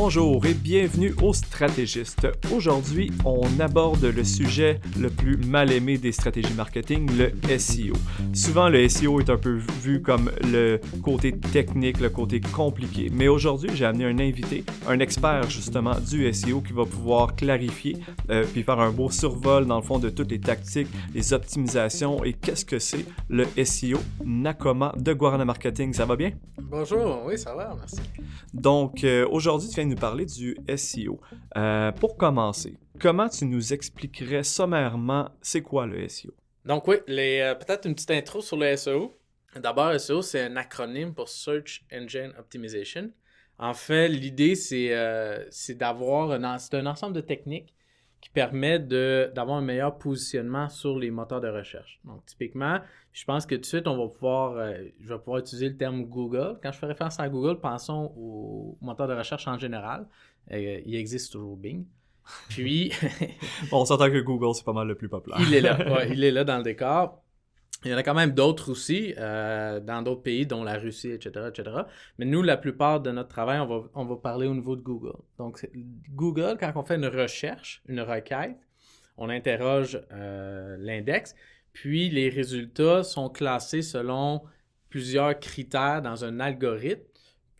Bonjour et bienvenue aux stratégistes. Aujourd'hui, on aborde le sujet le plus mal aimé des stratégies marketing, le SEO. Souvent, le SEO est un peu vu comme le côté technique, le côté compliqué. Mais aujourd'hui, j'ai amené un invité, un expert justement du SEO qui va pouvoir clarifier euh, puis faire un beau survol dans le fond de toutes les tactiques, les optimisations et qu'est-ce que c'est le SEO. Nakoma de Guarana Marketing, ça va bien? Bonjour, oui, ça va, merci. Donc, euh, aujourd'hui, tu viens nous parler du SEO. Euh, pour commencer, comment tu nous expliquerais sommairement c'est quoi le SEO? Donc oui, euh, peut-être une petite intro sur le SEO. D'abord, SEO, c'est un acronyme pour Search Engine Optimization. En fait, l'idée, c'est d'avoir un, un ensemble de techniques qui permet d'avoir un meilleur positionnement sur les moteurs de recherche. Donc, typiquement, je pense que tout de suite, on va pouvoir, euh, je vais pouvoir utiliser le terme Google. Quand je fais référence à Google, pensons au moteur de recherche en général. Euh, il existe toujours Bing. Puis. on s'entend que Google, c'est pas mal le plus populaire. il est là, il est là dans le décor. Il y en a quand même d'autres aussi, euh, dans d'autres pays, dont la Russie, etc., etc. Mais nous, la plupart de notre travail, on va, on va parler au niveau de Google. Donc, Google, quand on fait une recherche, une requête, on interroge euh, l'index, puis les résultats sont classés selon plusieurs critères dans un algorithme.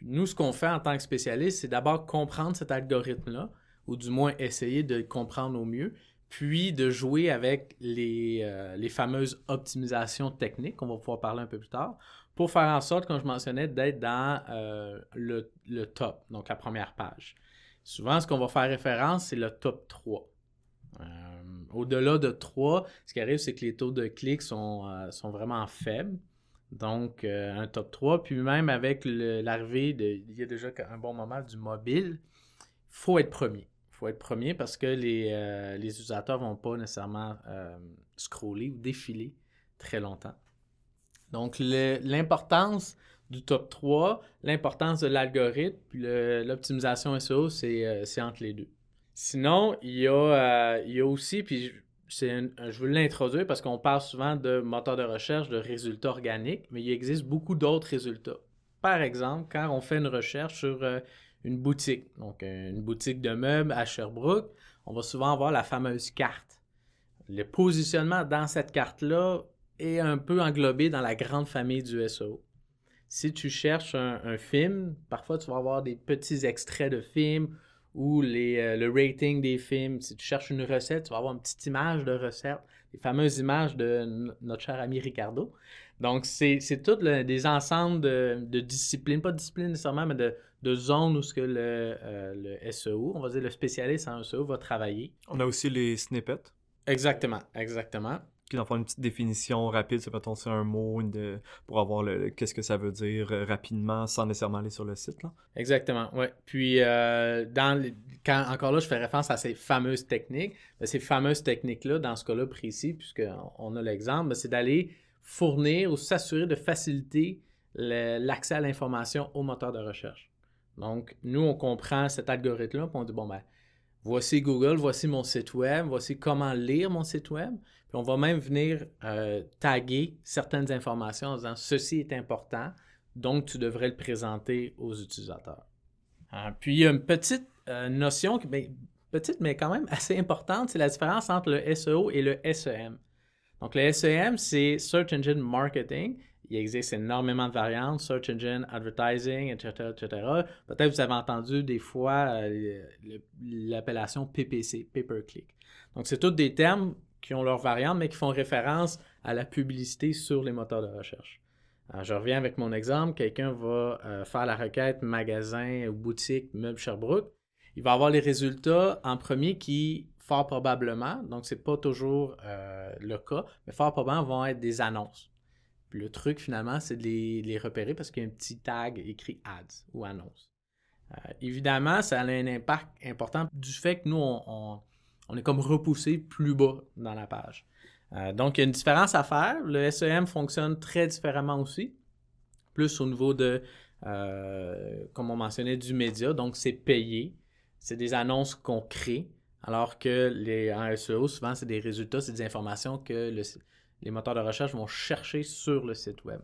Nous, ce qu'on fait en tant que spécialiste, c'est d'abord comprendre cet algorithme-là, ou du moins essayer de le comprendre au mieux, puis de jouer avec euh, les, fameuses optimisations techniques, on va pouvoir parler un peu plus tard, pour faire en sorte, comme je mentionnais, d'être dans euh, le, top, donc la première page. Souvent, ce qu'on va faire référence, c'est le top 3. Euh, au-delà de 3, ce qui arrive, c'est que les taux de clics sont, sont vraiment faibles. Donc, un top 3. Puis même avec l'arrivée, il y a déjà un bon moment du mobile, il faut être premier faut être premier parce que les, euh, les utilisateurs ne vont pas nécessairement euh, scroller ou défiler très longtemps. Donc, l'importance du top 3, l'importance de l'algorithme, puis l'optimisation SEO, euh, c'est entre les deux. Sinon, il y a, il y a aussi, puis je veux l'introduire parce qu'on parle souvent de moteur de recherche, de résultats organiques, mais il existe beaucoup d'autres résultats. Par exemple, quand on fait une recherche sur une boutique, donc une boutique de meubles à Sherbrooke, on va souvent avoir la fameuse carte. Le positionnement dans cette carte-là est un peu englobé dans la grande famille du SEO. Si tu cherches un, film, parfois tu vas avoir des petits extraits de films ou les, euh, le rating des films. Si tu cherches une recette, tu vas avoir une petite image de recette, les fameuses images de notre cher ami Ricardo. Donc, c'est tout des ensembles de, disciplines, pas de disciplines nécessairement, mais de, de zones où ce que le, euh, le, SEO, on va dire le spécialiste en SEO, va travailler. On a aussi les snippets. Exactement, exactement. Qui dans une petite définition rapide, c'est mettons c'est un mot de, pour avoir le, qu'est-ce que ça veut dire euh, rapidement sans nécessairement aller sur le site. Là. Exactement, oui. Puis euh, dans quand encore là je fais référence à ces fameuses techniques, ben, ces fameuses techniques-là, dans ce cas-là précis, puisqu'on a l'exemple, ben, c'est d'aller fournir ou s'assurer de faciliter l'accès à l'information au moteur de recherche. Donc, nous, on comprend cet algorithme-là, puis on dit, bon, ben, voici Google, voici mon site web, voici comment lire mon site web. Puis on va même venir euh, taguer certaines informations en disant, ceci est important, donc tu devrais le présenter aux utilisateurs. Euh, puis, il y a une petite euh, notion, ben, petite mais quand même assez importante, c'est la différence entre le SEO et le SEM. Donc, le SEM, c'est Search Engine Marketing. Il existe énormément de variantes, Search Engine Advertising, etc. etc. Peut-être vous avez entendu des fois euh, l'appellation PPC, Pay-Per-Click. Donc, c'est tous des termes qui ont leurs variantes, mais qui font référence à la publicité sur les moteurs de recherche. Je reviens avec mon exemple. Quelqu'un va euh, faire la requête magasin ou boutique meuble Sherbrooke. Il va avoir les résultats en premier qui fort probablement, donc c'est pas toujours euh, le cas, mais fort probablement vont être des annonces. Le truc finalement, c'est de les, repérer parce qu'il y a un petit tag écrit ads ou annonce. Euh, évidemment, ça a un impact important du fait que nous, on, est comme repoussé plus bas dans la page. Euh, donc, il y a une différence à faire. Le SEM fonctionne très différemment aussi, plus au niveau de, comme on mentionnait, du média. Donc, c'est payé. C'est des annonces qu'on crée. Alors que les, en SEO, souvent, c'est des résultats, c'est des informations que les moteurs de recherche vont chercher sur le site web.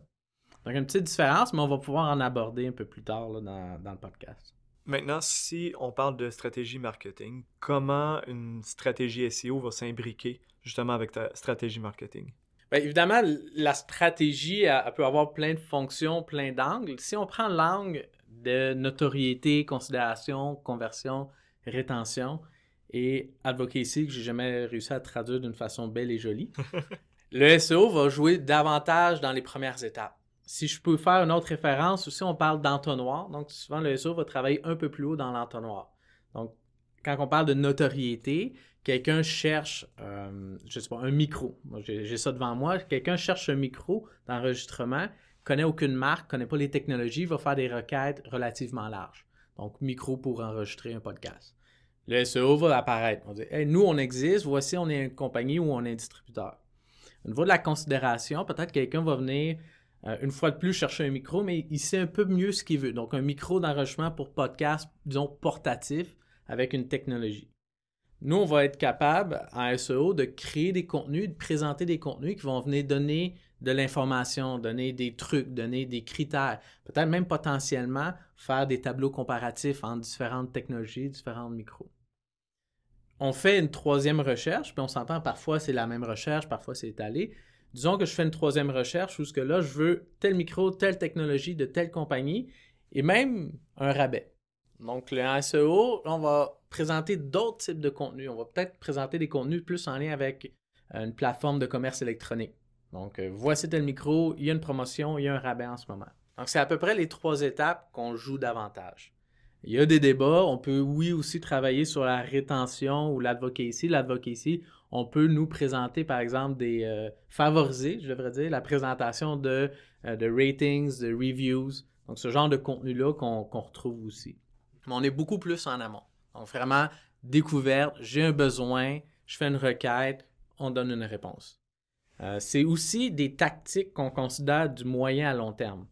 Donc, une petite différence, mais on va pouvoir en aborder un peu plus tard dans, le podcast. Maintenant, si on parle de stratégie marketing, comment une stratégie SEO va s'imbriquer justement avec ta stratégie marketing? Bien, évidemment, la stratégie elle, peut avoir plein de fonctions, plein d'angles. Si on prend l'angle de notoriété, considération, conversion, rétention et advocacy, que j'ai jamais réussi à traduire d'une façon belle et jolie, le SEO va jouer davantage dans les premières étapes si je peux faire une autre référence, aussi on parle d'entonnoir. Donc souvent le SEO va travailler un peu plus haut dans l'entonnoir. Donc quand on parle de notoriété, quelqu'un cherche, euh, je sais pas, un micro. J'ai ça devant moi. Quelqu'un cherche un micro d'enregistrement, connaît aucune marque, connaît pas les technologies, va faire des requêtes relativement larges. Donc micro pour enregistrer un podcast. Le SEO va apparaître. On dit, nous on existe, voici on est une compagnie ou on est un distributeur. Au niveau de la considération, peut-être quelqu'un va venir euh, une fois de plus, chercher un micro, mais il sait un peu mieux ce qu'il veut. Donc, un micro d'enregistrement pour podcast, disons, portatif, avec une technologie. Nous, on va être capable, en SEO, de créer des contenus, de présenter des contenus qui vont venir donner de l'information, donner des trucs, donner des critères, peut-être même potentiellement faire des tableaux comparatifs entre différentes technologies, différents micros. On fait une troisième recherche, puis on s'entend parfois c'est la même recherche, parfois c'est étalé, disons que je fais une troisième recherche où ce que là, je veux tel micro, telle technologie de telle compagnie et même un rabais. Donc, le SEO, on va présenter d'autres types de contenus. On va peut-être présenter des contenus plus en lien avec euh, une plateforme de commerce électronique. Donc, euh, voici tel micro, il y a une promotion, il y a un rabais en ce moment. Donc, c'est à peu près les trois étapes qu'on joue davantage. Il y a des débats. On peut, oui, aussi travailler sur la rétention ou l'advocacy. L'advocacy, on peut nous présenter, par exemple, des euh, favoriser, je devrais dire, la présentation de, euh, de ratings, de reviews. Donc, ce genre de contenu-là qu'on retrouve aussi. Mais on est beaucoup plus en amont. Donc, vraiment, découverte, j'ai un besoin, je fais une requête, on donne une réponse. Euh, c'est aussi des tactiques qu'on considère du moyen à long terme.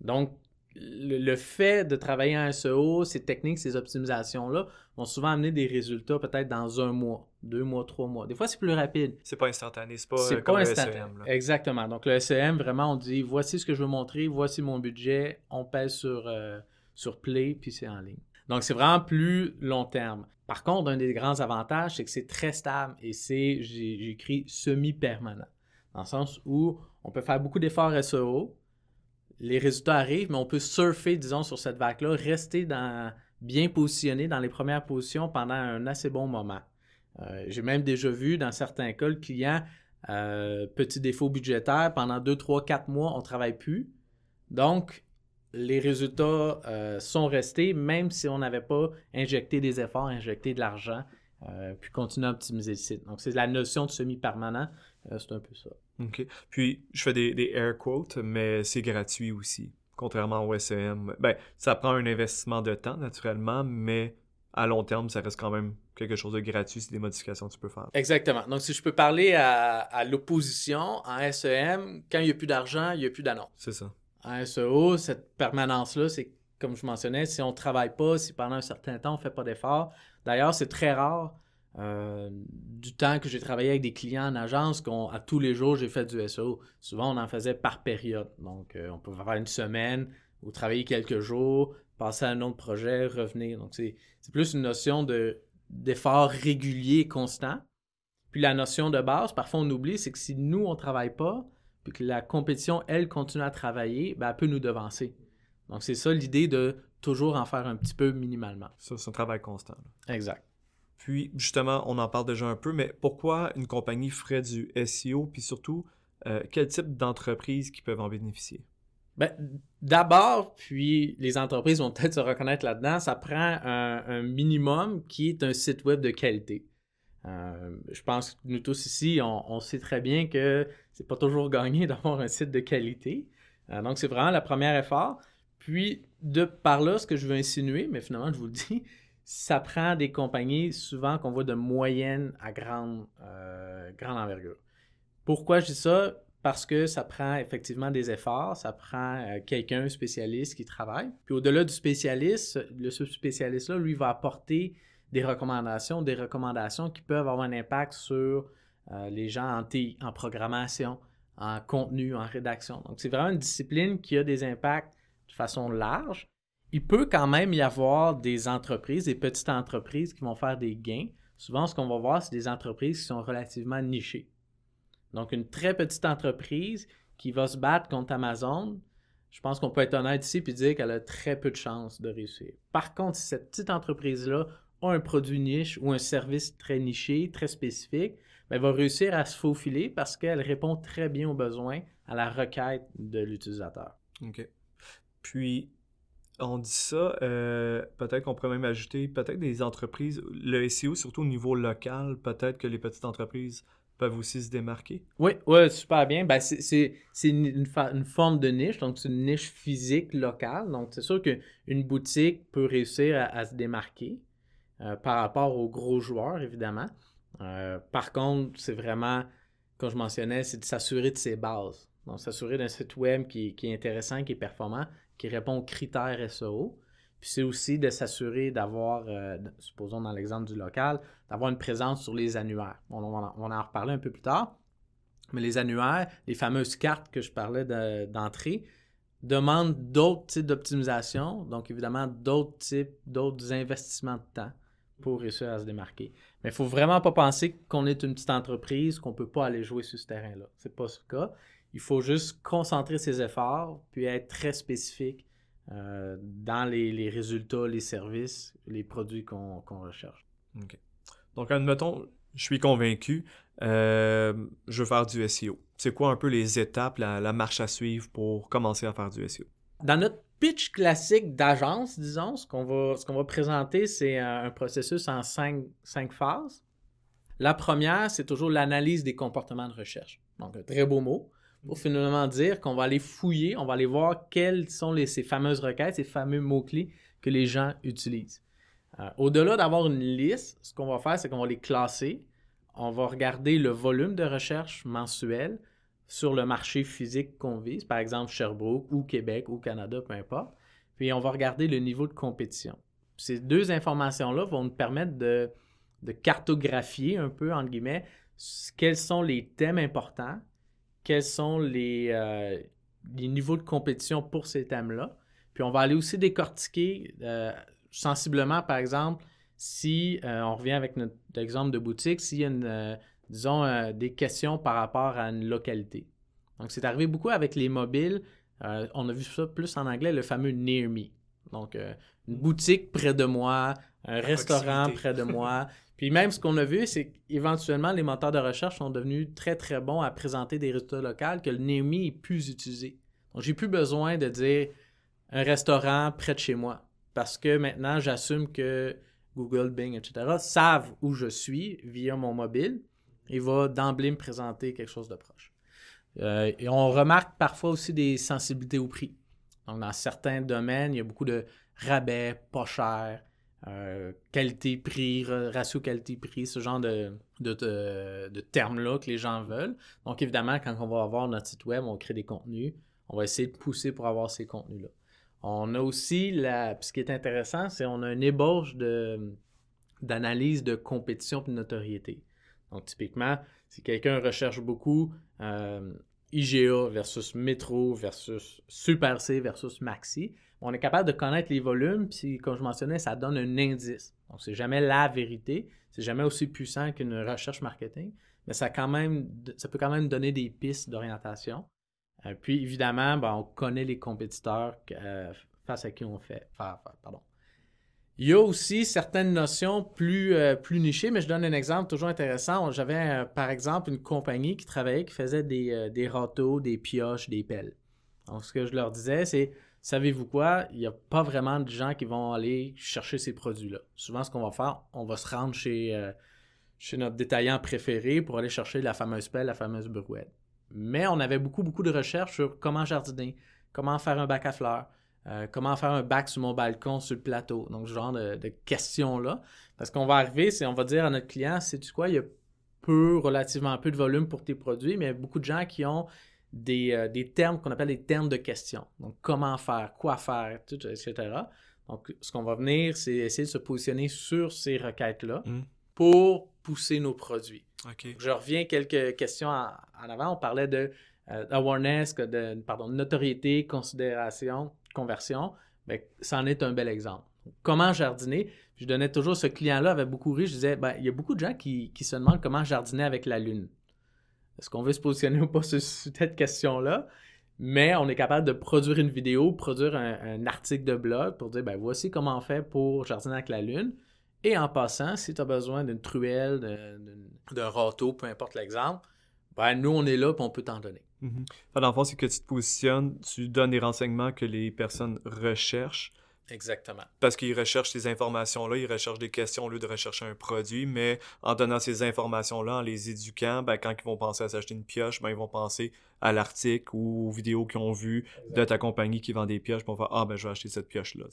Donc, le, fait de travailler en SEO, ces techniques, ces optimisations-là, vont souvent amener des résultats peut-être dans un mois, deux mois, trois mois. Des fois, c'est plus rapide. C'est pas instantané, c'est pas, euh, comme pas instantané. SEM, Exactement. Donc, le SEM, vraiment, on dit voici ce que je veux montrer, voici mon budget, on pèse sur, euh, sur Play, puis c'est en ligne. Donc, c'est vraiment plus long terme. Par contre, un des grands avantages, c'est que c'est très stable et c'est, j'ai écrit semi-permanent. Dans le sens où on peut faire beaucoup d'efforts SEO, les résultats arrivent, mais on peut surfer, disons, sur cette vague-là, rester bien positionné dans les premières positions pendant un assez bon moment. Euh, j'ai même déjà vu dans certains cas le client, euh, petit défaut budgétaire, pendant 2, 3, 4 mois, on ne travaille plus. Donc, les résultats euh, sont restés, même si on n'avait pas injecté des efforts, injecté de l'argent, puis continuer à optimiser le site. Donc, c'est la notion de semi-permanent, c'est un peu ça. OK. Puis, je fais des, des air quotes, mais c'est gratuit aussi. Contrairement au SEM. Ben, ça prend un investissement de temps, naturellement, mais à long terme, ça reste quand même quelque chose de gratuit, c'est des modifications que tu peux faire. Exactement. Donc, si je peux parler à, l'opposition, en SEM, quand il n'y a plus d'argent, il n'y a plus d'annonce. C'est ça. En SEO, cette permanence-là, c'est comme je mentionnais, si on ne travaille pas, si pendant un certain temps, on ne fait pas d'efforts. D'ailleurs, c'est très rare euh, du temps que j'ai travaillé avec des clients en agence, qu'à tous les jours, j'ai fait du SEO. Souvent, on en faisait par période. Donc, euh, on peut faire une semaine ou travailler quelques jours, passer à un autre projet, revenir. Donc, c'est plus une notion de d'effort régulier constant. Puis la notion de base, parfois on oublie, c'est que si nous, on ne travaille pas, puis que la compétition, elle, continue à travailler, ben, elle peut nous devancer. Donc, c'est ça l'idée de toujours en faire un petit peu minimalement. Ça, c'est un travail constant. Exact. Puis, justement, on en parle déjà un peu, mais pourquoi une compagnie ferait du SEO, puis surtout, euh, quel type d'entreprises qui peuvent en bénéficier? Ben, D'abord, puis les entreprises vont peut-être se reconnaître là-dedans, ça prend un, minimum qui est un site web de qualité. Euh, je pense que nous tous ici, on, sait très bien que c'est pas toujours gagné d'avoir un site de qualité. Euh, donc, c'est vraiment le premier effort. Puis, de par là, ce que je veux insinuer, mais finalement, je vous le dis, ça prend des compagnies souvent qu'on voit de moyenne à grande, euh, grande envergure. Pourquoi je dis ça? Parce que ça prend effectivement des efforts, ça prend euh, quelqu'un spécialiste qui travaille. Puis au-delà du spécialiste, le spécialiste-là, lui, va apporter des recommandations, des recommandations qui peuvent avoir un impact sur euh, les gens en, en programmation, en contenu, en rédaction. Donc c'est vraiment une discipline qui a des impacts de façon large il peut quand même y avoir des entreprises, des petites entreprises qui vont faire des gains. Souvent, ce qu'on va voir, c'est des entreprises qui sont relativement nichées. Donc, une très petite entreprise qui va se battre contre Amazon, je pense qu'on peut être honnête ici et dire qu'elle a très peu de chances de réussir. Par contre, si cette petite entreprise-là a un produit niche ou un service très niché, très spécifique, ben, elle va réussir à se faufiler parce qu'elle répond très bien aux besoins, à la requête de l'utilisateur. OK. Puis, on dit ça, euh, peut-être qu'on pourrait même ajouter, peut-être des entreprises, le SEO, surtout au niveau local, peut-être que les petites entreprises peuvent aussi se démarquer? Oui, ouais, super bien. Ben, c'est une, une, forme de niche, donc c'est une niche physique locale. Donc, c'est sûr qu'une boutique peut réussir à, se démarquer euh, par rapport aux gros joueurs, évidemment. Euh, par contre, c'est vraiment, comme je mentionnais, c'est de s'assurer de ses bases. Donc, s'assurer d'un site web qui, qui, est intéressant, qui est performant, qui répond aux critères SEO. Puis c'est aussi de s'assurer d'avoir, euh, supposons dans l'exemple du local, d'avoir une présence sur les annuaires. On, va en reparler un peu plus tard. Mais les annuaires, les fameuses cartes que je parlais d'entrée, demandent d'autres types d'optimisation, donc évidemment d'autres types, d'autres investissements de temps pour réussir à se démarquer. Mais il ne faut vraiment pas penser qu'on est une petite entreprise, qu'on ne peut pas aller jouer sur ce terrain-là. Ce n'est pas ce cas. Il faut juste concentrer ses efforts, puis être très spécifique euh, dans les, résultats, les services, les produits qu'on recherche. Donc, admettons, je suis convaincu, euh, je veux faire du SEO. C'est quoi un peu les étapes, la, marche à suivre pour commencer à faire du SEO? Dans notre pitch classique d'agence, disons, ce qu'on va, va présenter, c'est un processus en cinq, cinq phases. La première, c'est toujours l'analyse des comportements de recherche. Donc, un très beau mot pour finalement dire qu'on va aller fouiller, on va aller voir quelles sont ces fameuses requêtes, ces fameux mots-clés que les gens utilisent. Euh, au-delà d'avoir une liste, ce qu'on va faire, c'est qu'on va les classer. On va regarder le volume de recherche mensuel sur le marché physique qu'on vise, par exemple Sherbrooke ou Québec ou Canada, peu importe. Puis on va regarder le niveau de compétition. Ces deux informations-là vont nous permettre de, de cartographier un peu, entre guillemets, quels sont les thèmes importants, quels sont les, euh, les niveaux de compétition pour ces thèmes-là. Puis on va aller aussi décortiquer euh, sensiblement, par exemple, si euh, on revient avec notre exemple de boutique, s'il y a disons, des questions par rapport à une localité. Donc, c'est arrivé beaucoup avec les mobiles. on a vu ça plus en anglais, le fameux near me. Donc, une boutique près de moi, un restaurant près de moi. Puis même ce qu'on a vu, c'est qu'éventuellement, les moteurs de recherche sont devenus très, très bons à présenter des résultats locaux que le NEMI est plus utilisé. Donc, j'ai plus besoin de dire un restaurant près de chez moi parce que maintenant, j'assume que Google, Bing, etc. savent où je suis via mon mobile et va d'emblée me présenter quelque chose de proche. Euh, et on remarque parfois aussi des sensibilités au prix. Donc, dans certains domaines, il y a beaucoup de rabais, pas cher, euh, qualité-prix, ratio qualité-prix, ce genre de, de, termes-là que les gens veulent. Donc, évidemment, quand on va avoir notre site web, on crée des contenus, on va essayer de pousser pour avoir ces contenus-là. On a aussi, la, ce qui est intéressant, c'est qu'on a une ébauche d'analyse de compétition et de notoriété. Donc, typiquement, si quelqu'un recherche beaucoup euh, IGA versus Metro versus Super C versus Maxi, on est capable de connaître les volumes, puis comme je mentionnais, ça donne un indice. Donc, c'est jamais la vérité, c'est jamais aussi puissant qu'une recherche marketing, mais ça, quand même, ça peut quand même donner des pistes d'orientation. Euh, puis, évidemment, ben, on connaît les compétiteurs euh, face à qui on fait. pardon. Il y a aussi certaines notions plus, euh, plus nichées, mais je donne un exemple toujours intéressant. J'avais, par exemple, une compagnie qui travaillait, qui faisait des, des râteaux, des pioches, des pelles. Donc, ce que je leur disais, c'est savez-vous quoi? Il n'y a pas vraiment de gens qui vont aller chercher ces produits-là. Souvent, ce qu'on va faire, on va se rendre chez, euh, chez notre détaillant préféré pour aller chercher la fameuse pelle, la fameuse brouette. Mais on avait beaucoup, beaucoup de recherches sur comment jardiner, comment faire un bac à fleurs, euh, comment faire un bac sur mon balcon, sur le plateau? Donc, ce genre de, questions-là. Parce qu'on va arriver, c'est on va dire à notre client, sais-tu quoi, il y a peu, relativement peu de volume pour tes produits, mais il y a beaucoup de gens qui ont euh, des, termes qu'on appelle des termes de questions. Donc, comment faire, quoi faire, etc. Donc, ce qu'on va venir, c'est essayer de se positionner sur ces requêtes-là hmm. pour pousser nos produits. Je reviens quelques questions en, avant. On parlait de euh, awareness, de, pardon, notoriété, considération, conversion. ben, ça en est un bel exemple. Comment jardiner? je donnais toujours ce client-là avait beaucoup ri. Je disais, ben, il y a beaucoup de gens qui, qui se demandent comment jardiner avec la Lune. Est-ce qu'on veut se positionner ou pas sur cette question-là? Mais on est capable de produire une vidéo, produire un, article de blog pour dire, ben voici comment on fait pour jardiner avec la Lune. Et en passant, si tu as besoin d'une truelle, d'un râteau, peu importe l'exemple, ben nous, on est là et on peut t'en donner. Mm Dans le fond, c'est que tu te positionnes, tu donnes les renseignements que les personnes recherchent Exactement. Parce qu'ils recherchent ces informations-là, ils recherchent des questions au lieu de rechercher un produit, mais en donnant ces informations-là, en les éduquant, ben, quand ils vont penser à s'acheter une pioche, ben, ils vont penser à l'article ou aux vidéos qu'ils ont vues de ta compagnie qui vend des pioches, pour faire Ah, ben, je vais acheter cette pioche-là.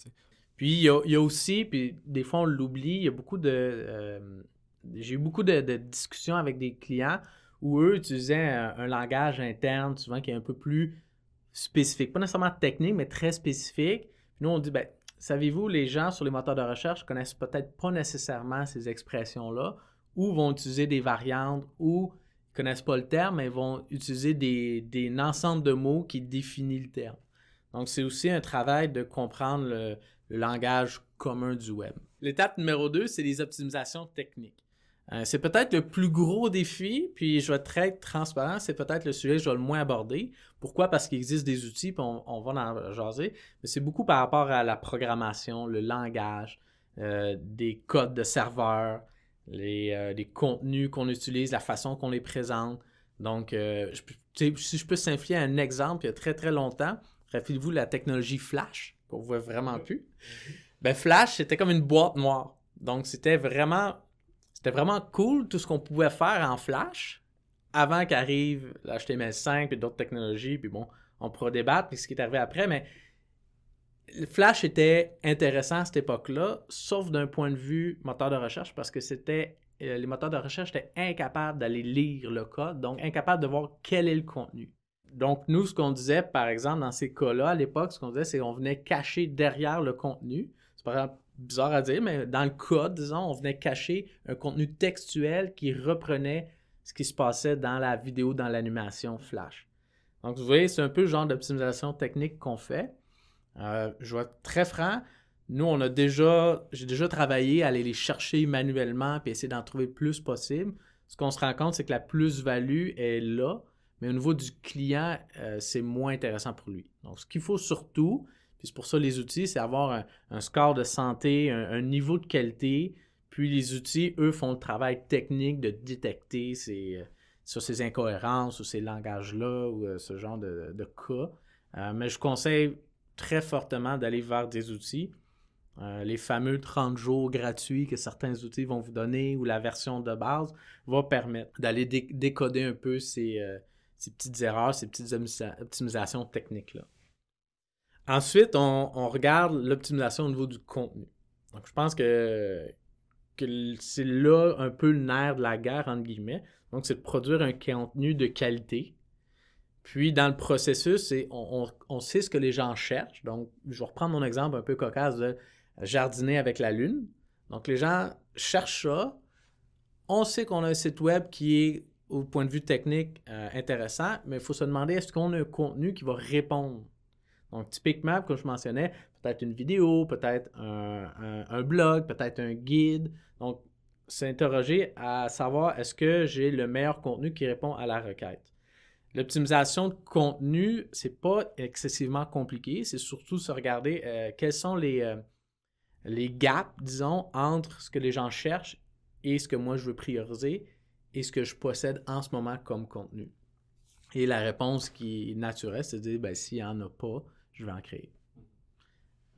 Puis il y, a, aussi, puis des fois on l'oublie, il y a beaucoup de. Euh, j'ai eu beaucoup de, discussions avec des clients où eux utilisaient un, langage interne, souvent qui est un peu plus spécifique. Pas nécessairement technique, mais très spécifique. Nous, on dit, ben, Savez-vous, les gens sur les moteurs de recherche connaissent peut-être pas nécessairement ces expressions-là, ou vont utiliser des variantes, ou ne connaissent pas le terme, mais vont utiliser des, des ensembles de mots qui définissent le terme. Donc, c'est aussi un travail de comprendre le langage commun du web. L'étape numéro 2, c'est les optimisations techniques. Euh, c'est peut-être le plus gros défi, puis je vais être très transparent, c'est peut-être le sujet que je vais le moins aborder. Pourquoi? Parce qu'il existe des outils, puis on, va en jaser, mais c'est beaucoup par rapport à la programmation, le langage, euh, des codes de serveur, les, euh, les contenus qu'on utilise, la façon qu'on les présente. Donc, si je peux simplifier un exemple, il y a très très longtemps, rappelez-vous la technologie Flash, qu'on voit vraiment plus. Ben, Flash, c'était comme une boîte noire. Donc, c'était vraiment c'était vraiment cool tout ce qu'on pouvait faire en Flash avant qu'arrive l'HTML5 et d'autres technologies. Puis bon, on pourra débattre puis ce qui est arrivé après, mais Flash était intéressant à cette époque-là, sauf d'un point de vue moteur de recherche, parce que c'était euh, les moteurs de recherche étaient incapables d'aller lire le code, donc incapables de voir quel est le contenu. Donc, nous, ce qu'on disait, par exemple, dans ces cas-là, à l'époque, ce qu'on disait, c'est qu'on venait cacher derrière le contenu. C'est par exemple bizarre à dire, mais dans le code, disons, on venait cacher un contenu textuel qui reprenait ce qui se passait dans la vidéo, dans l'animation Flash. Donc, vous voyez, c'est un peu le genre d'optimisation technique qu'on fait. Euh, je vais être très franc. Nous, on a déjà, j'ai déjà travaillé à aller les chercher manuellement et essayer d'en trouver le plus possible. Ce qu'on se rend compte, c'est que la plus-value est là, mais au niveau du client, euh, c'est moins intéressant pour lui. Donc, ce qu'il faut surtout, c'est pour ça les outils, c'est avoir un, score de santé, un, niveau de qualité. Puis les outils, eux, font le travail technique de détecter ces, euh, sur ces incohérences ou ces langages-là ou euh, ce genre de, cas. Euh, mais je conseille très fortement d'aller vers des outils. les fameux 30 jours gratuits que certains outils vont vous donner ou la version de base va permettre d'aller décoder un peu ces, ces, petites erreurs, ces petites optimisations techniques-là. Ensuite, on, regarde l'optimisation au niveau du contenu. Donc, je pense que, c'est là un peu le nerf de la guerre, entre guillemets. Donc, c'est de produire un contenu de qualité. Puis, dans le processus, on, sait ce que les gens cherchent. Donc, je vais reprendre mon exemple un peu cocasse de jardiner avec la Lune. Donc, les gens cherchent ça. On sait qu'on a un site web qui est, au point de vue technique, euh, intéressant, mais il faut se demander est-ce qu'on a un contenu qui va répondre donc, typiquement, comme je mentionnais, peut-être une vidéo, peut-être un, blog, peut-être un guide. Donc, s'interroger à savoir est-ce que j'ai le meilleur contenu qui répond à la requête? L'optimisation de contenu, c'est pas excessivement compliqué. C'est surtout se regarder euh, quels sont les, euh, les gaps, disons, entre ce que les gens cherchent et ce que moi je veux prioriser et ce que je possède en ce moment comme contenu. Et la réponse qui est naturelle, c'est de dire ben, s'il n'y en a pas, je vais en créer.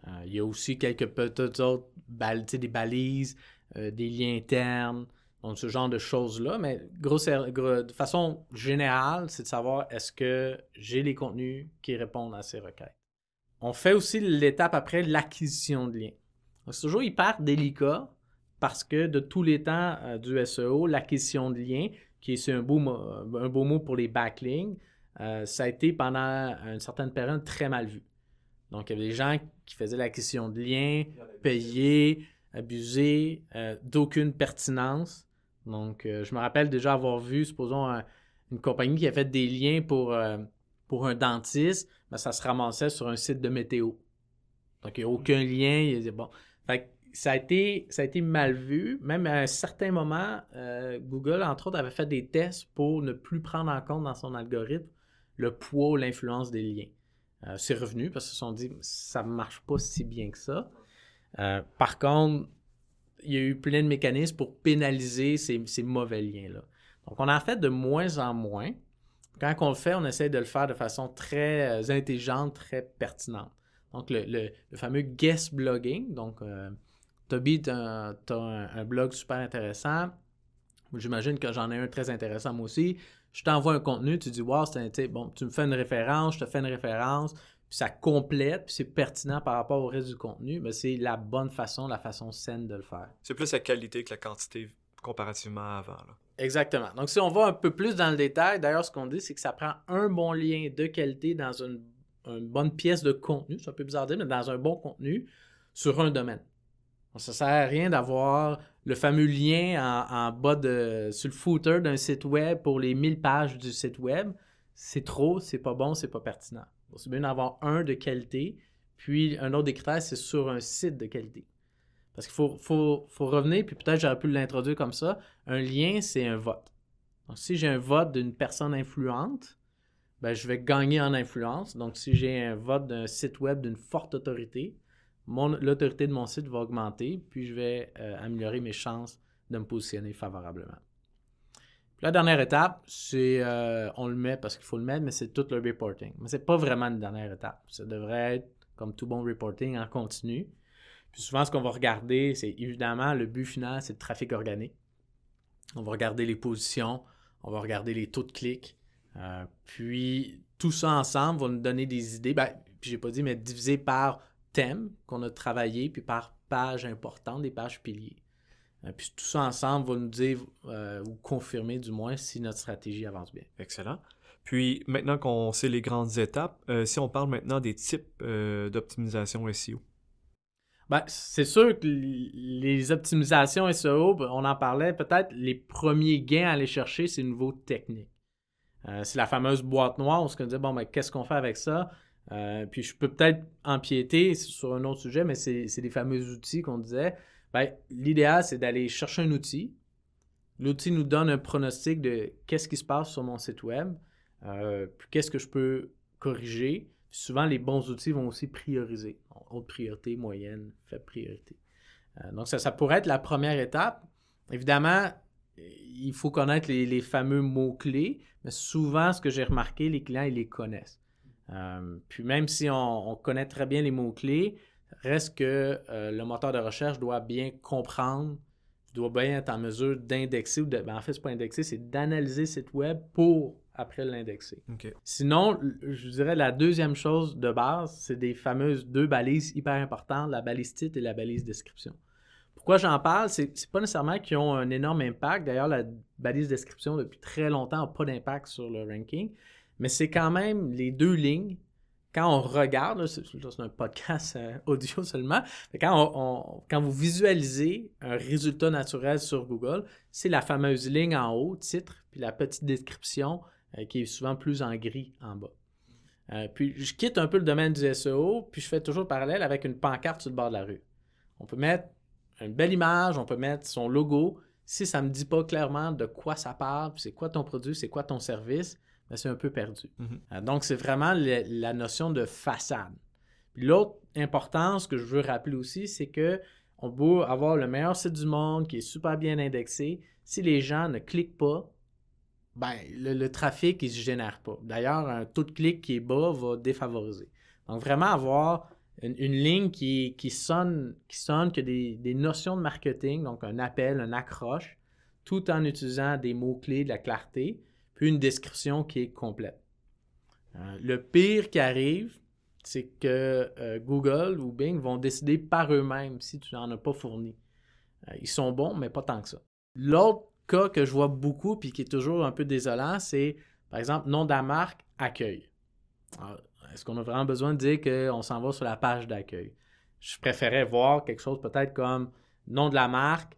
Euh, il y a aussi quelques petites autres, balises, euh, des liens internes, ce genre de choses-là. Mais de façon générale, c'est de savoir est-ce que j'ai les contenus qui répondent à ces requêtes. On fait aussi l'étape après l'acquisition de liens. C'est toujours hyper délicat parce que de tous les temps euh, du SEO, l'acquisition de liens, qui est un beau, un beau mot pour les backlinks, euh, ça a été pendant une certaine période très mal vu. Donc, il y avait des gens qui faisaient l'acquisition de liens, payés, abusés, euh, d'aucune pertinence. Donc, euh, je me rappelle déjà avoir vu, supposons, une compagnie qui a fait des liens pour, pour un dentiste, mais ça se ramassait sur un site de météo. Donc, il n'y a aucun lien. Il bon. Fait ça a, été, ça a été mal vu. Même à un certain moment, Google, entre autres, avait fait des tests pour ne plus prendre en compte dans son algorithme le poids l'influence des liens. Euh, c'est revenu parce qu'ils se sont dit ça ne marche pas si bien que ça. Euh, par contre, il y a eu plein de mécanismes pour pénaliser ces, mauvais liens-là. Donc, on en fait de moins en moins. Quand on le fait, on essaie de le faire de façon très intelligente, très pertinente. Donc, le, fameux guest blogging, donc Toby, tu as, un, blog super intéressant. J'imagine que j'en ai un très intéressant moi aussi. Je t'envoie un contenu, tu dis Wow, c'est bon, tu me fais une référence, je te fais une référence, puis ça complète, puis c'est pertinent par rapport au reste du contenu, mais c'est la bonne façon, la façon saine de le faire. C'est plus la qualité que la quantité comparativement à avant. Exactement. Donc, si on va un peu plus dans le détail, d'ailleurs, ce qu'on dit, c'est que ça prend un bon lien de qualité dans une, une bonne pièce de contenu, c'est un peu bizarre à dire, mais dans un bon contenu sur un domaine. Ça ne sert à rien d'avoir le fameux lien en, bas de, sur le footer d'un site web pour les 1000 pages du site web. C'est trop, c'est pas bon, c'est pas pertinent. c'est bien d'avoir un de qualité, puis un autre des c'est sur un site de qualité. Parce qu'il faut, faut, revenir, puis peut-être j'aurais pu l'introduire comme ça. Un lien, c'est un vote. Donc, si j'ai un vote d'une personne influente, ben, je vais gagner en influence. Donc, si j'ai un vote d'un site web d'une forte autorité, l'autorité de mon site va augmenter, puis je vais euh, améliorer mes chances de me positionner favorablement. la dernière étape, c'est euh, on le met parce qu'il faut le mettre, mais c'est tout le reporting. Mais ce n'est pas vraiment une dernière étape. Ça devrait être, comme tout bon reporting, en continu. Puis souvent, ce qu'on va regarder, c'est évidemment le but final, c'est le trafic organique. On va regarder les positions, on va regarder les taux de clics. Euh, puis tout ça ensemble va nous donner des idées. Ben, puis j'ai pas dit, mais divisé par thème qu'on a travaillé, puis par page importante, des pages piliers. Euh, puis tout ça ensemble va nous dire euh, ou confirmer du moins si notre stratégie avance bien. Excellent. Puis maintenant qu'on sait les grandes étapes, euh, si on parle maintenant des types d'optimisation SEO. Ben, c'est sûr que les optimisations SEO, ben, on en parlait, peut-être les premiers gains à aller chercher, c'est nouveau technique. c'est la fameuse boîte noire, on se dit, bon, ben, qu'est-ce qu'on fait avec ça? Euh, puis je peux peut-être empiéter sur un autre sujet, mais c'est les fameux outils qu'on disait. Ben, L'idéal, c'est d'aller chercher un outil. L'outil nous donne un pronostic de qu'est-ce qui se passe sur mon site web, euh, puis qu'est-ce que je peux corriger. souvent, les bons outils vont aussi prioriser. Haute priorité, moyenne, faible priorité. Euh, donc, ça, ça pourrait être la première étape. Évidemment, il faut connaître les, les fameux mots-clés, mais souvent, ce que j'ai remarqué, les clients, ils les connaissent. Euh, puis même si on, connaît très bien les mots-clés, reste que euh, le moteur de recherche doit bien comprendre, doit bien être en mesure d'indexer, ou de, ben en fait, ce n'est pas indexer, c'est d'analyser le site web pour après l'indexer. Sinon, je dirais la deuxième chose de base, c'est des fameuses deux balises hyper importantes, la balise titre et la balise description. Pourquoi j'en parle? C'est, n'est pas nécessairement qu'ils ont un énorme impact. D'ailleurs, la balise description, depuis très longtemps, n'a pas d'impact sur le ranking mais c'est quand même les deux lignes. Quand on regarde, c'est un podcast euh, audio seulement, quand vous visualisez un résultat naturel sur Google, c'est la fameuse ligne en haut, titre, puis la petite description euh, qui est souvent plus en gris en bas. Euh, puis je quitte un peu le domaine du SEO, puis je fais toujours parallèle avec une pancarte sur le bord de la rue. On peut mettre une belle image, on peut mettre son logo. Si ça ne me dit pas clairement de quoi ça parle, c'est quoi ton produit, c'est quoi ton service, mais c'est un peu perdu. Mhm. Euh, donc, c'est vraiment la notion de façade. l'autre importance que je veux rappeler aussi, c'est que on peut avoir le meilleur site du monde qui est super bien indexé. Si les gens ne cliquent pas, ben, le, trafic, il ne se génère pas. D'ailleurs, un taux de clic qui est bas va défavoriser. Donc, vraiment avoir une, ligne qui, sonne, qui sonne, que des, des, notions de marketing, donc un appel, un accroche, tout en utilisant des mots-clés, de la clarté, puis une description qui est complète. Euh, le pire qui arrive, c'est que euh, Google ou Bing vont décider par eux-mêmes si tu n'en as pas fourni. Euh, ils sont bons, mais pas tant que ça. L'autre cas que je vois beaucoup puis qui est toujours un peu désolant, c'est par exemple nom de la marque, accueil. Est-ce qu'on a vraiment besoin de dire qu'on s'en va sur la page d'accueil? Je préférais voir quelque chose peut-être comme nom de la marque,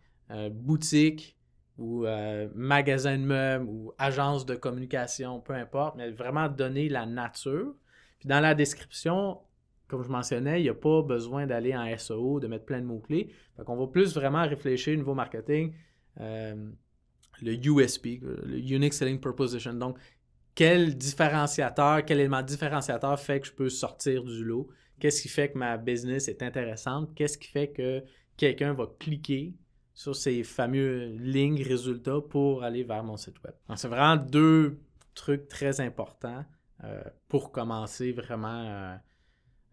boutique, ou euh, magasin de meubles ou agence de communication, peu importe, mais vraiment donner la nature. Puis dans la description, comme je mentionnais, il n'y a pas besoin d'aller en SEO, de mettre plein de mots-clés. Donc, on va plus vraiment réfléchir au niveau marketing, euh, le USP, le Unique Selling Proposition. Donc, quel différenciateur, quel élément différenciateur fait que je peux sortir du lot? Qu'est-ce qui fait que ma business est intéressante? Qu'est-ce qui fait que quelqu'un va cliquer sur ces fameux lignes résultats pour aller vers mon site web? C'est vraiment deux trucs très importants euh, pour commencer vraiment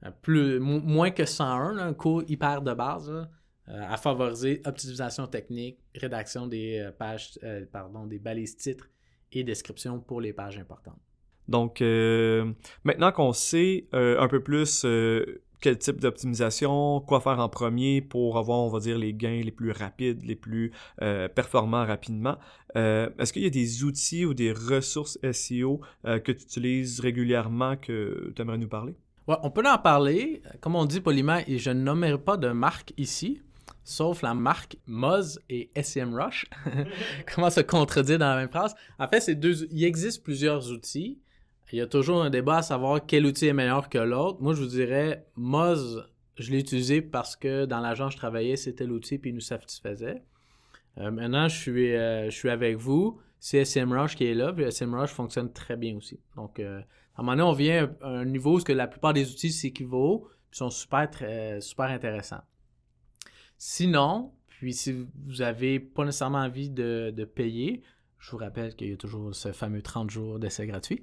euh, plus, moins que 101, un cours hyper de base euh, à favoriser optimisation technique, rédaction des pages, pardon, des balises titres et description pour les pages importantes. Donc, maintenant qu'on sait un peu plus quel type d'optimisation, quoi faire en premier pour avoir, on va dire, les gains les plus rapides, les plus euh, performants rapidement. Euh, est-ce qu'il y a des outils ou des ressources SEO euh, que tu utilises régulièrement que tu aimerais nous parler? Ouais, on peut en parler. Comme on dit poliment, et je ne nommerai pas de marque ici, sauf la marque Moz et SEMrush. Comment se contredire dans la même phrase? En fait, deux, il existe plusieurs outils. Il y a toujours un débat à savoir quel outil est meilleur que l'autre. Moi, je vous dirais, Moz, je l'ai utilisé parce que dans l'agence je travaillais, c'était l'outil puis il nous satisfaisait. Euh, maintenant, je suis, euh, je suis avec vous. C'est SMrush qui est là, puis SMrush fonctionne très bien aussi. Donc, euh, à un moment donné, on vient à un niveau où la plupart des outils s'équivalent, puis sont super, super intéressants. Sinon, puis si vous n'avez pas nécessairement envie de payer, je vous rappelle qu'il y a toujours ce fameux 30 jours d'essai gratuit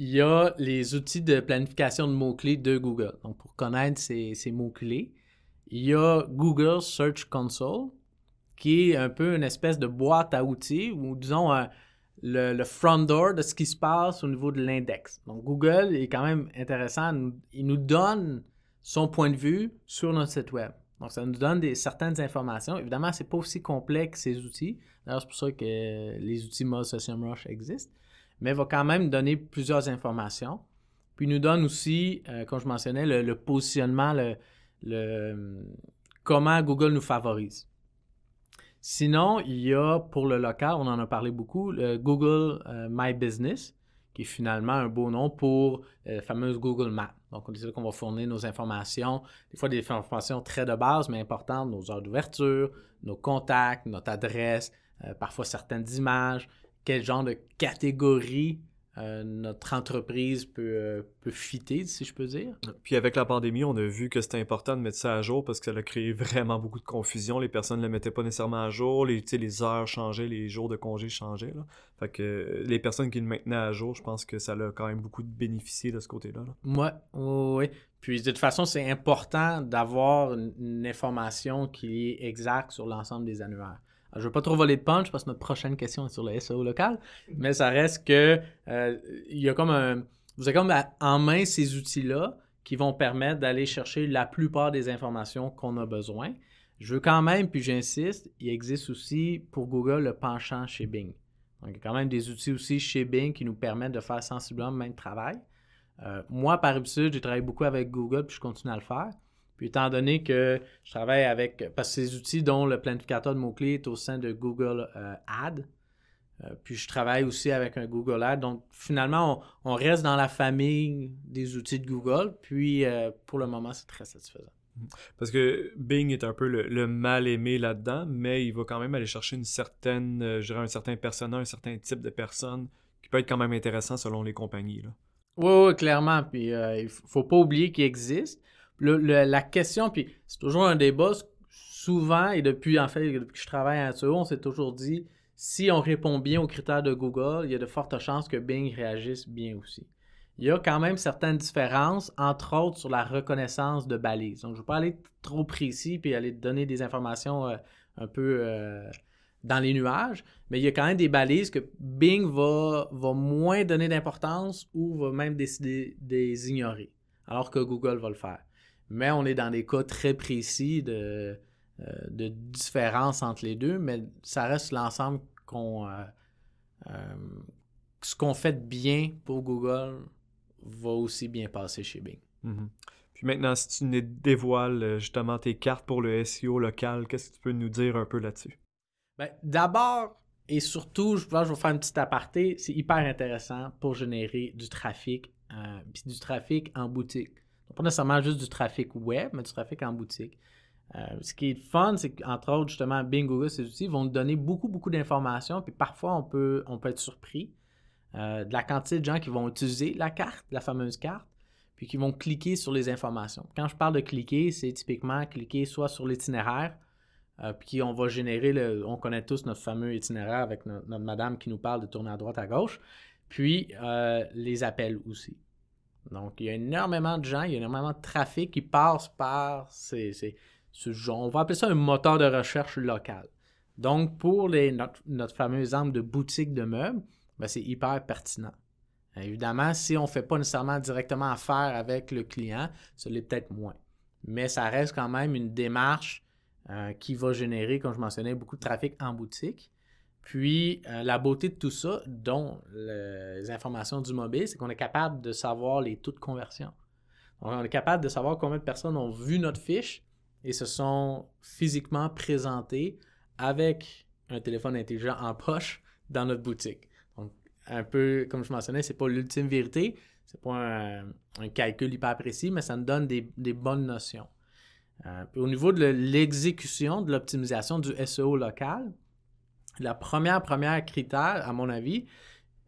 il y a les outils de planification de mots-clés de Google. Donc, pour connaître ces, mots-clés, il y a Google Search Console, qui est un peu une espèce de boîte à outils, ou disons le, front door de ce qui se passe au niveau de l'index. Donc, Google est quand même intéressant. Il nous donne son point de vue sur notre site web. Donc, ça nous donne certaines informations. Évidemment, ce n'est pas aussi complexe ces outils. D'ailleurs, c'est pour ça que les outils Moz Rush existent mais va quand même donner plusieurs informations. Puis il nous donne aussi, euh, comme je mentionnais, le, positionnement, le, comment Google nous favorise. Sinon, il y a pour le local, on en a parlé beaucoup, le Google euh, My Business, qui est finalement un beau nom pour euh, la fameuse Google Maps. Donc, on dit qu'on va fournir nos informations, des fois des informations très de base, mais importantes, nos heures d'ouverture, nos contacts, notre adresse, parfois certaines images, quel genre de catégorie euh, notre entreprise peut, euh, peut fitter, si je peux dire? Puis avec la pandémie, on a vu que c'était important de mettre ça à jour parce que ça a créé vraiment beaucoup de confusion. Les personnes ne le mettaient pas nécessairement à jour, les, les heures changeaient, les jours de congé changeaient. Là. Fait que euh, les personnes qui le maintenaient à jour, je pense que ça a quand même beaucoup bénéficié de ce côté-là. Oui, oui. Puis de toute façon, c'est important d'avoir une information qui est exacte sur l'ensemble des annuaires. Je ne veux pas trop voler de punch parce que notre prochaine question est sur le SEO local, mais ça reste que euh, il y a comme un. Vous avez comme en main ces outils-là qui vont permettre d'aller chercher la plupart des informations qu'on a besoin. Je veux quand même, puis j'insiste, il existe aussi pour Google le penchant chez Bing. Donc, il y a quand même des outils aussi chez Bing qui nous permettent de faire sensiblement le même travail. Euh, moi, par habitude, j'ai travaillé beaucoup avec Google, puis je continue à le faire. Puis étant donné que je travaille avec, parce que ces outils dont le planificateur de mots-clés est au sein de Google euh, Ads, euh, puis je travaille aussi avec un Google Ads. Donc finalement, on, reste dans la famille des outils de Google. Puis euh, pour le moment, c'est très satisfaisant. Parce que Bing est un peu le, mal aimé là-dedans, mais il va quand même aller chercher une certaine, je dirais un certain persona, un certain type de personne qui peut être quand même intéressant selon les compagnies. Oui, oui, clairement. Puis il ne faut pas oublier qu'il existe la question, puis c'est toujours un débat, souvent, et depuis, en fait, depuis que je travaille à SEO, on s'est toujours dit, si on répond bien aux critères de Google, il y a de fortes chances que Bing réagisse bien aussi. Il y a quand même certaines différences, entre autres sur la reconnaissance de balises. Donc, je ne vais pas aller trop précis puis aller donner des informations euh, un peu euh, dans les nuages, mais il y a quand même des balises que Bing va, va moins donner d'importance ou va même décider de les ignorer, alors que Google va le faire mais on est dans des cas très précis de, euh, de différence entre les deux, mais ça reste l'ensemble qu'on. Euh, euh, ce qu'on fait bien pour Google va aussi bien passer chez Bing. Mm-hmm. Puis maintenant, si tu nous dévoiles justement tes cartes pour le SEO local, qu'est-ce que tu peux nous dire un peu là-dessus? Ben, D'abord et surtout, je, vais faire un petit aparté, c'est hyper intéressant pour générer du trafic, puis du trafic en boutique. Pas nécessairement juste du trafic web, mais du trafic en boutique. Euh, ce qui est fun, c'est qu'entre autres, justement, Bing, Google, ces outils vont nous donner beaucoup, beaucoup d'informations, puis parfois, on peut, on peut être surpris euh, de la quantité de gens qui vont utiliser la carte, la fameuse carte, puis qui vont cliquer sur les informations. Quand je parle de cliquer, c'est typiquement cliquer soit sur l'itinéraire, euh, puis on va générer, le, on connaît tous notre fameux itinéraire avec notre madame qui nous parle de tourner à droite, à gauche, puis les appels aussi. Donc, il y a énormément de gens, il y a énormément de trafic qui passe par ces on va appeler ça un moteur de recherche local. Donc, pour les, notre, fameux exemple de boutique de meubles, ben, c'est hyper pertinent. Évidemment, si on ne fait pas nécessairement directement affaire avec le client, ça l'est peut-être moins. Mais ça reste quand même une démarche euh, qui va générer, comme je mentionnais, beaucoup de trafic en boutique. Puis, euh, la beauté de tout ça, dont les informations du mobile, c'est qu'on est capable de savoir les taux de conversion. on est capable de savoir combien de personnes ont vu notre fiche et se sont physiquement présentés avec un téléphone intelligent en poche dans notre boutique. Donc, un peu comme je mentionnais, c'est pas l'ultime vérité, c'est pas un, calcul hyper précis, mais ça nous donne des, bonnes notions. Euh, au niveau de l'exécution, de l'optimisation du SEO local, la première, première critère, à mon avis,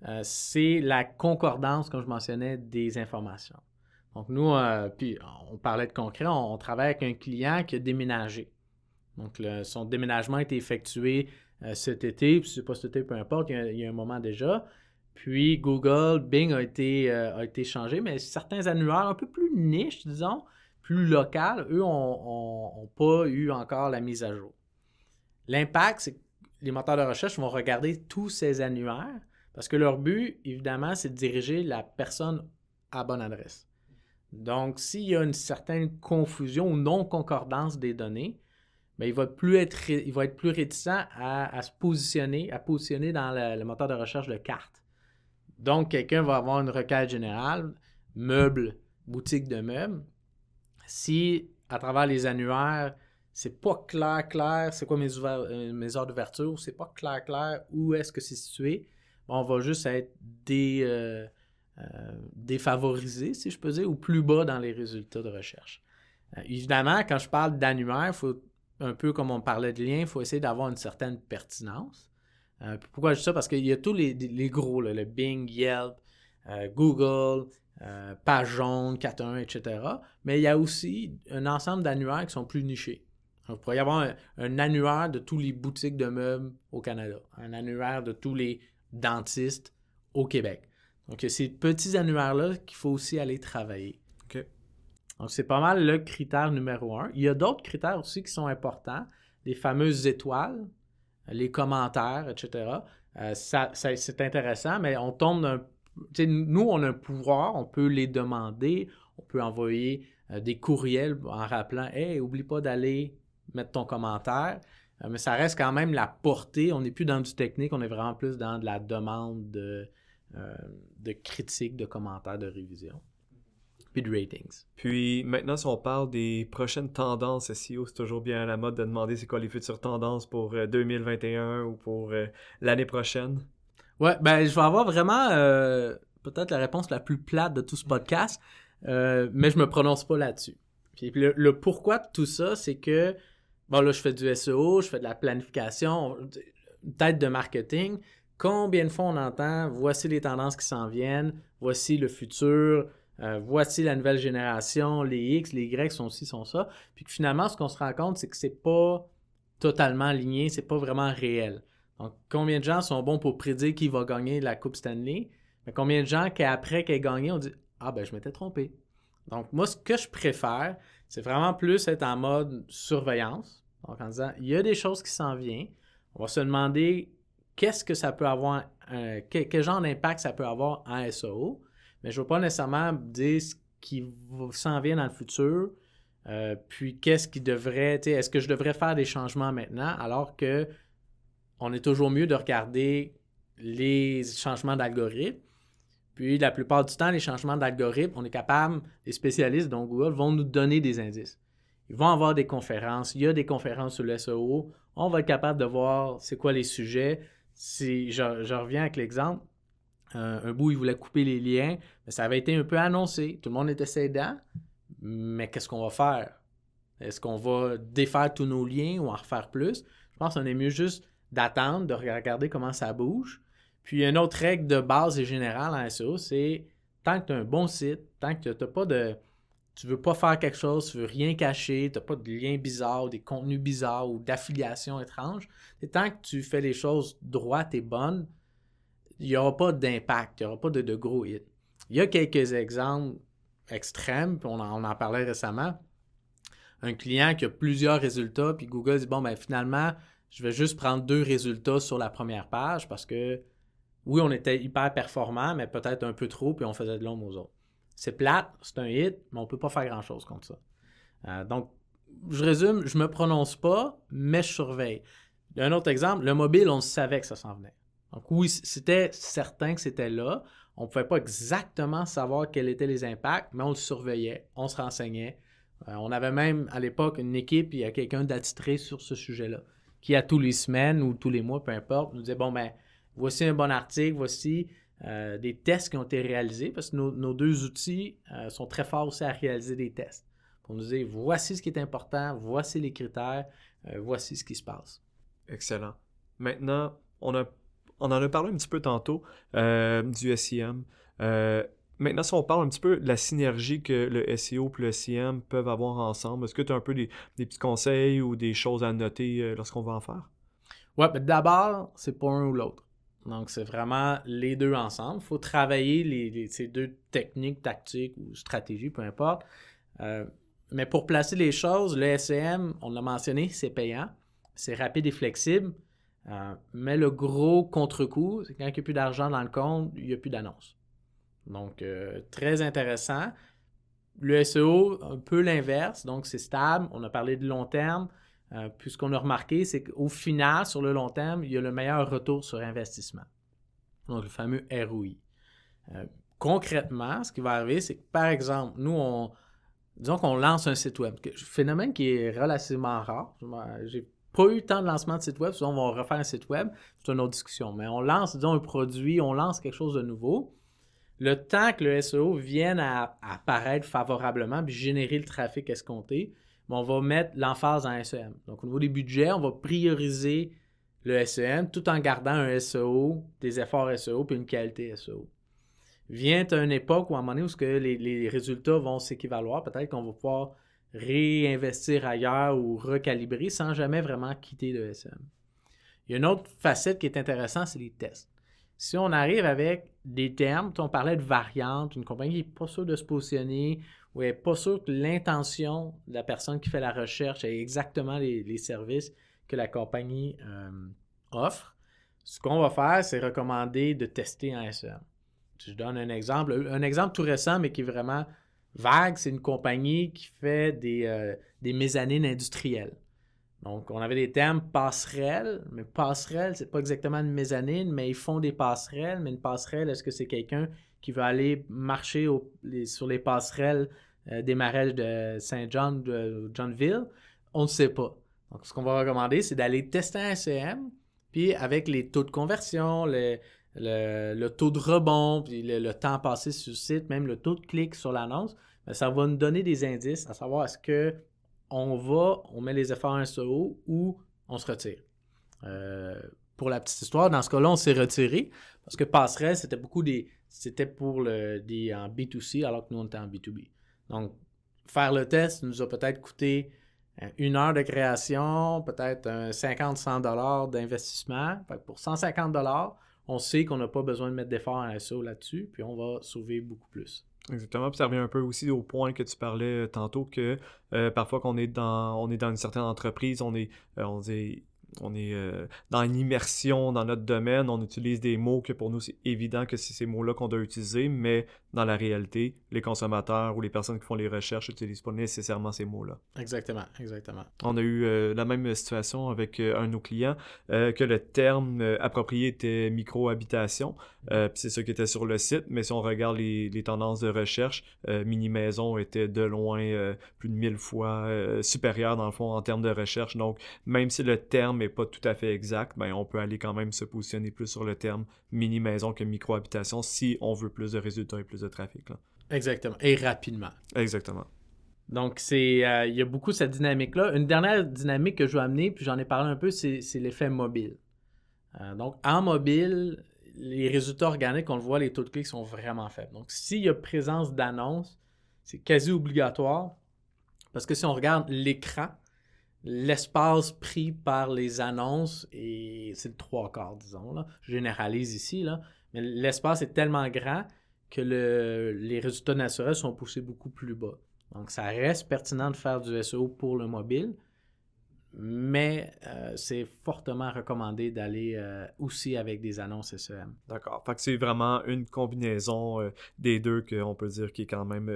euh, c'est la concordance, comme je mentionnais, des informations. Donc, nous, euh, puis on parlait de concret, on, travaille avec un client qui a déménagé. Donc, son déménagement a été effectué euh, cet été, puis c'est pas cet été, peu importe, il y, a, un moment déjà. Puis Google, Bing a été, a été changé, mais certains annuaires un peu plus niches, disons, plus locales, eux, n'ont pas eu encore la mise à jour. L'impact, c'est que les moteurs de recherche vont regarder tous ces annuaires parce que leur but, évidemment, c'est de diriger la personne à bonne adresse. Donc, s'il y a une certaine confusion ou non-concordance des données, bien, il, va plus être, plus réticent à, se positionner, à positionner dans le, moteur de recherche de cartes. Donc, quelqu'un va avoir une requête générale, meubles, boutique de meubles. Si, à travers les annuaires, c'est pas clair, clair, c'est quoi mes, euh, mes heures d'ouverture, c'est pas clair, clair, où est-ce que c'est situé, on va juste être. Euh, euh, défavorisé, si je peux dire, ou plus bas dans les résultats de recherche. Évidemment, quand je parle d'annuaire, faut un peu comme on parlait de lien, il faut essayer d'avoir une certaine pertinence. Pourquoi je dis ça? Parce qu'il y a tous les, gros, le Bing, Yelp, Google, Page Jaune, 41, etc. Mais il y a aussi un ensemble d'annuaires qui sont plus nichés. Il pourrait y avoir un, annuaire de tous les boutiques de meubles au Canada, un annuaire de tous les dentistes au Québec. Donc, ces petits annuaires-là qu'il faut aussi aller travailler. Donc, c'est pas mal le critère numéro un. Il y a d'autres critères aussi qui sont importants. Les fameuses étoiles, les commentaires, etc. Euh, ça, c'est intéressant, mais on tombe d'un. Nous, on a un pouvoir, on peut les demander, on peut envoyer euh, des courriels en rappelant Hey, oublie pas d'aller mettre ton commentaire. Euh, mais ça reste quand même la portée. On n'est plus dans du technique, on est vraiment plus dans de la demande de, euh, de critiques, de commentaires, de révision, puis de ratings. Puis maintenant, si on parle des prochaines tendances SEO, c'est toujours bien à la mode de demander c'est quoi les futures tendances pour 2021 euh, ou pour euh, l'année prochaine. Ouais, ben je vais avoir vraiment peut-être la réponse la plus plate de tout ce podcast, mais je me prononce pas là-dessus. Puis le, le, pourquoi de tout ça, c'est que, bon là, je fais du SEO, je fais de la planification, tête de marketing, Combien de fois on entend voici les tendances qui s'en viennent, voici le futur, euh, voici la nouvelle génération, les X, les Y sont ci, sont ça. Puis que finalement, ce qu'on se rend compte, c'est que c'est pas totalement aligné, c'est pas vraiment réel. Donc, combien de gens sont bons pour prédire qui va gagner la Coupe Stanley? Mais combien de gens qui, après qu'elle ait gagné, ont dit Ah, ben, je m'étais trompé. Donc, moi, ce que je préfère, c'est vraiment plus être en mode surveillance. Donc, en disant Il y a des choses qui s'en viennent. On va se demander qu'est-ce que ça peut avoir, quel, genre d'impact ça peut avoir en SEO, mais je ne veux pas nécessairement dire ce qui s'en vient dans le futur, euh, puis qu'est-ce qui devrait, est-ce que je devrais faire des changements maintenant, alors que on est toujours mieux de regarder les changements d'algorithme. Puis la plupart du temps, les changements d'algorithme, on est capable, les spécialistes, dont Google, vont nous donner des indices. Ils vont avoir des conférences, il y a des conférences sur le SEO, on va être capable de voir c'est quoi les sujets, si je, reviens avec l'exemple, euh, un bout, il voulait couper les liens, mais ça avait été un peu annoncé. Tout le monde était cédant, Mais qu'est-ce qu'on va faire? Est-ce qu'on va défaire tous nos liens ou en refaire plus? Je pense qu'on est mieux juste d'attendre, de regarder comment ça bouge. Puis une autre règle de base et générale en SEO, c'est tant que tu as un bon site, tant que tu n'as pas de. Tu veux pas faire quelque chose, tu veux rien cacher, tu n'as pas de liens bizarres, des contenus bizarres ou d'affiliations étranges, et tant que tu fais les choses droites et bonnes, il n'y aura pas d'impact, il n'y aura pas de, gros hits. Il y a quelques exemples extrêmes, puis on en, parlait récemment. Un client qui a plusieurs résultats, puis Google dit bon, ben finalement, je vais juste prendre deux résultats sur la première page parce que oui, on était hyper performant, mais peut-être un peu trop, puis on faisait de l'ombre aux autres. C'est plate, c'est un hit, mais on ne peut pas faire grand-chose contre ça. Euh, donc, je résume, je ne me prononce pas, mais je surveille. Un autre exemple, le mobile, on savait que ça s'en venait. Donc oui, c'était certain que c'était là. On ne pouvait pas exactement savoir quels étaient les impacts, mais on le surveillait, on se renseignait. Euh, on avait même à l'époque une équipe, il y a quelqu'un d'attitré sur ce sujet-là, qui à tous les semaines ou tous les mois, peu importe, nous disait, bon, ben, voici un bon article, voici euh, des tests qui ont été réalisés, parce que nos, deux outils euh, sont très forts aussi à réaliser des tests. Pour nous dire, voici ce qui est important, voici les critères, voici ce qui se passe. Excellent. Maintenant, on a on en a parlé un petit peu tantôt euh, du SEM. Euh, maintenant, si on parle un petit peu de la synergie que le SEO et le SEM peuvent avoir ensemble, est-ce que tu as un peu des, petits conseils ou des choses à noter euh, lorsqu'on va en faire? Oui, mais d'abord, c'est pas un ou l'autre. Donc, c'est vraiment les deux ensemble. Il faut travailler ces deux techniques, tactiques ou stratégies, peu importe. mais pour placer les choses, le SEM, on l'a mentionné, c'est payant, c'est rapide et flexible. Euh, mais le gros contre-coup, c'est quand il n'y a plus d'argent dans le compte, il n'y a plus d'annonce. Donc, euh, très intéressant. Le SEO, un peu l'inverse, donc c'est stable. On a parlé de long terme. Euh, puis ce qu'on a remarqué, c'est qu'au final, sur le long terme, il y a le meilleur retour sur investissement. Donc, le fameux ROI. concrètement, ce qui va arriver, c'est que, par exemple, nous, on, disons qu'on lance un site web, phénomène qui est relativement rare. J'ai pas eu tant de lancement de site web, souvent on va refaire un site web, c'est une autre discussion. Mais on lance, disons, un produit, on lance quelque chose de nouveau. Le temps que le SEO vienne à, apparaître favorablement puis générer le trafic escompté, on va mettre l'emphase en SEM. Donc, au niveau des budgets, on va prioriser le SEM tout en gardant un SEO, des efforts SEO puis une qualité SEO. Vient une époque où à un moment donné où les, résultats vont s'équivaloir, peut-être qu'on va pouvoir réinvestir ailleurs ou recalibrer sans jamais vraiment quitter le SM. Il y a une autre facette qui est intéressante, c'est les tests. Si on arrive avec des termes, on parlait de variantes, une compagnie n'est pas sûre de se positionner ou n'est pas sûre que l'intention de la personne qui fait la recherche est exactement les, services que la compagnie euh, offre, ce qu'on va faire, c'est recommander de tester en SM. Je donne un exemple, un exemple tout récent, mais qui est vraiment Vague, c'est une compagnie qui fait des, euh, mezzanines industrielles. Donc, on avait des termes passerelles, mais passerelle, c'est pas exactement une mezzanine, mais ils font des passerelles. Mais une passerelle, est-ce que c'est quelqu'un qui veut aller marcher sur les passerelles euh, des marais de Saint-John, de Johnville? On ne sait pas. Donc, ce qu'on va recommander, c'est d'aller tester un SCM, puis avec les taux de conversion, le, taux de rebond, puis le, temps passé sur le site, même le taux de clic sur l'annonce, ben, ça va nous donner des indices à savoir est-ce que on va, on met les efforts en SEO ou on se retire. Euh, pour la petite histoire, dans ce cas-là, on s'est retiré parce que Passerelle, c'était beaucoup des. C'était pour le, des en B2C alors que nous, on était en B2B. Donc, faire le test nous a peut-être coûté euh, une heure de création, peut-être 50-100 d'investissement. Pour 150 on sait qu'on n'a pas besoin de mettre d'efforts en SEO là-dessus, puis on va sauver beaucoup plus. Exactement. Ça revient un peu aussi au point que tu parlais euh, tantôt que euh, parfois qu'on est dans on est dans une certaine entreprise, on est euh, on dit on est euh, dans une immersion dans notre domaine, on utilise des mots que pour nous c'est évident que c'est ces mots-là qu'on doit utiliser, mais dans la réalité, les consommateurs ou les personnes qui font les recherches n'utilisent pas nécessairement ces mots-là. Exactement, exactement. On a eu euh, la même situation avec euh, un de nos clients, que le terme approprié était micro-habitation, c'est ça qui était sur le site, mais si on regarde les, les tendances de recherche, mini-maison était de loin plus de mille fois supérieur dans le fond en termes de recherche, donc même si le terme pas tout à fait exact, ben, on peut aller quand même se positionner plus sur le terme mini-maison que micro-habitation si on veut plus de résultats et plus de trafic. Exactement. Et rapidement. Exactement. Donc, c'est, euh, il y a beaucoup cette dynamique-là. Une dernière dynamique que je veux amener, puis j'en ai parlé un peu, c'est, l'effet mobile. Euh, donc, en mobile, les résultats organiques, on le voit, les taux de clics sont vraiment faibles. Donc, s'il y a présence d'annonces, c'est quasi obligatoire. Parce que si on regarde l'écran, l'espace pris par les annonces, et c'est le trois quarts, disons, là. je généralise ici, là, mais l'espace est tellement grand que les résultats naturels sont poussés beaucoup plus bas. Donc, ça reste pertinent de faire du SEO pour le mobile, mais euh, c'est fortement recommandé d'aller euh, aussi avec des annonces SEM. D'accord. Fait que c'est vraiment une combinaison euh, des deux qu'on peut dire qui est quand même,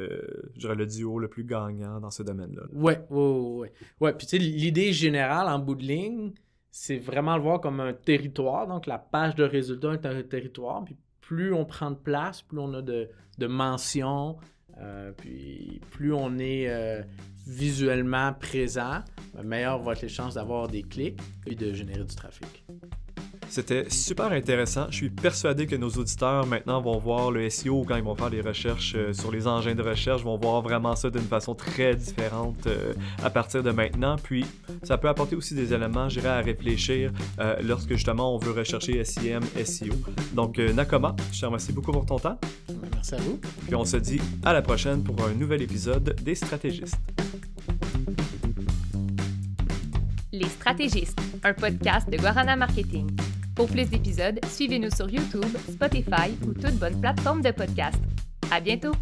je dirais, le duo le plus gagnant dans ce domaine-là. Oui, oui, oui. Ouais. Puis tu sais, l'idée générale en bout de ligne, c'est vraiment le voir comme un territoire. Donc, la page de résultats est un territoire. Puis plus on prend de place, plus on a de, mentions, euh, puis plus on est euh, visuellement présent, ben, meilleure va être les chances d'avoir des clics et de générer du trafic. C'était super intéressant. Je suis persuadé que nos auditeurs maintenant vont voir le SEO quand ils vont faire des recherches euh, sur les engins de recherche, vont voir vraiment ça d'une façon très différente euh, à partir de maintenant. Puis ça peut apporter aussi des éléments, je à réfléchir euh, lorsque justement on veut rechercher SEM, SEO. Donc Nakoma, je te remercie beaucoup pour ton temps. Merci à vous. Puis on se dit à la prochaine pour un nouvel épisode des stratégistes. Les stratégistes, un podcast de Guarana Marketing. Pour plus d'épisodes, suivez-nous sur YouTube, Spotify ou toute bonne plateforme de podcast. À bientôt!